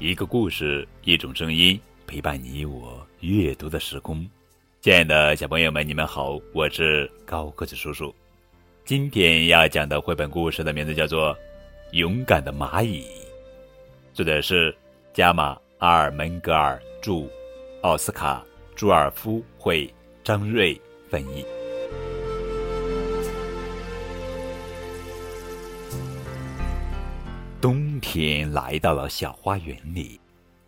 一个故事，一种声音，陪伴你我阅读的时空。亲爱的小朋友们，你们好，我是高个子叔叔。今天要讲的绘本故事的名字叫做《勇敢的蚂蚁》，作者是加马阿尔门格尔著，奥斯卡朱尔夫绘，张瑞翻译。冬天来到了小花园里，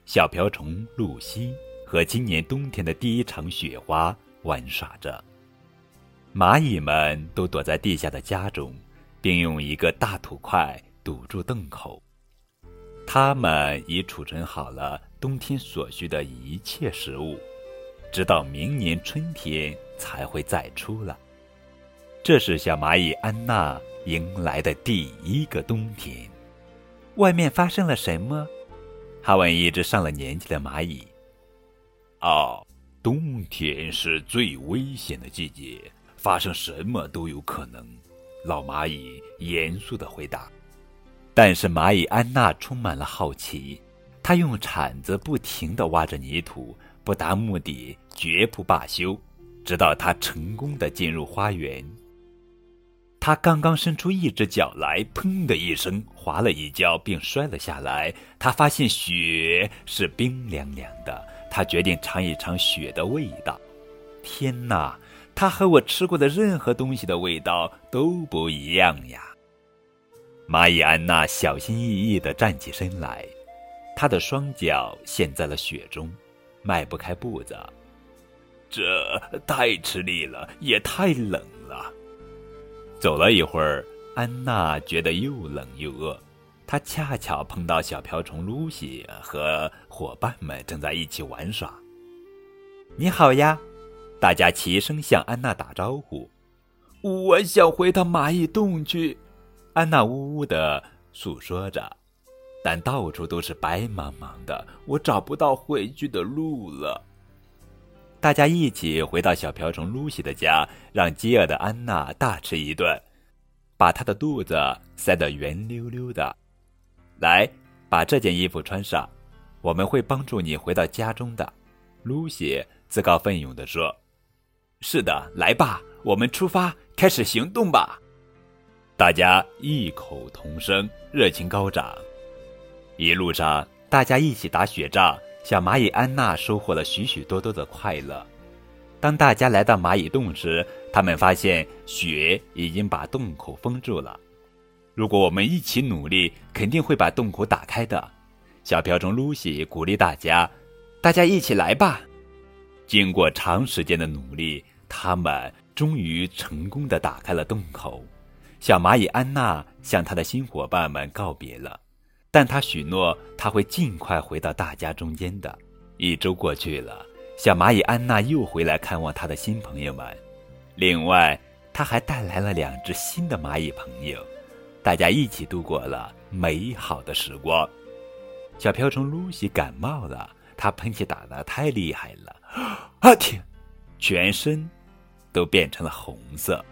小瓢虫露西和今年冬天的第一场雪花玩耍着。蚂蚁们都躲在地下的家中，并用一个大土块堵住洞口。它们已储存好了冬天所需的一切食物，直到明年春天才会再出来。这是小蚂蚁安娜迎来的第一个冬天。外面发生了什么？他问一只上了年纪的蚂蚁。哦，冬天是最危险的季节，发生什么都有可能。老蚂蚁严肃的回答。但是蚂蚁安娜充满了好奇，她用铲子不停的挖着泥土，不达目的绝不罢休，直到她成功的进入花园。他刚刚伸出一只脚来，砰的一声滑了一跤，并摔了下来。他发现雪是冰凉凉的，他决定尝一尝雪的味道。天哪，它和我吃过的任何东西的味道都不一样呀！蚂蚁安娜小心翼翼地站起身来，她的双脚陷在了雪中，迈不开步子。这太吃力了，也太冷了。走了一会儿，安娜觉得又冷又饿。她恰巧碰到小瓢虫露西和伙伴们正在一起玩耍。你好呀！大家齐声向安娜打招呼。我想回到蚂蚁洞去，安娜呜呜的诉说着。但到处都是白茫茫的，我找不到回去的路了。大家一起回到小瓢虫露西的家，让饥饿的安娜大吃一顿，把她的肚子塞得圆溜溜的。来，把这件衣服穿上，我们会帮助你回到家中的。露西自告奋勇地说：“是的，来吧，我们出发，开始行动吧！”大家异口同声，热情高涨。一路上，大家一起打雪仗。小蚂蚁安娜收获了许许多多的快乐。当大家来到蚂蚁洞时，他们发现雪已经把洞口封住了。如果我们一起努力，肯定会把洞口打开的。小瓢虫露西鼓励大家：“大家一起来吧！”经过长时间的努力，他们终于成功的打开了洞口。小蚂蚁安娜向她的新伙伴们告别了。但他许诺他会尽快回到大家中间的。一周过去了，小蚂蚁安娜又回来看望他的新朋友们。另外，他还带来了两只新的蚂蚁朋友，大家一起度过了美好的时光。小瓢虫露西感冒了，她喷嚏打得太厉害了，啊天，全身都变成了红色。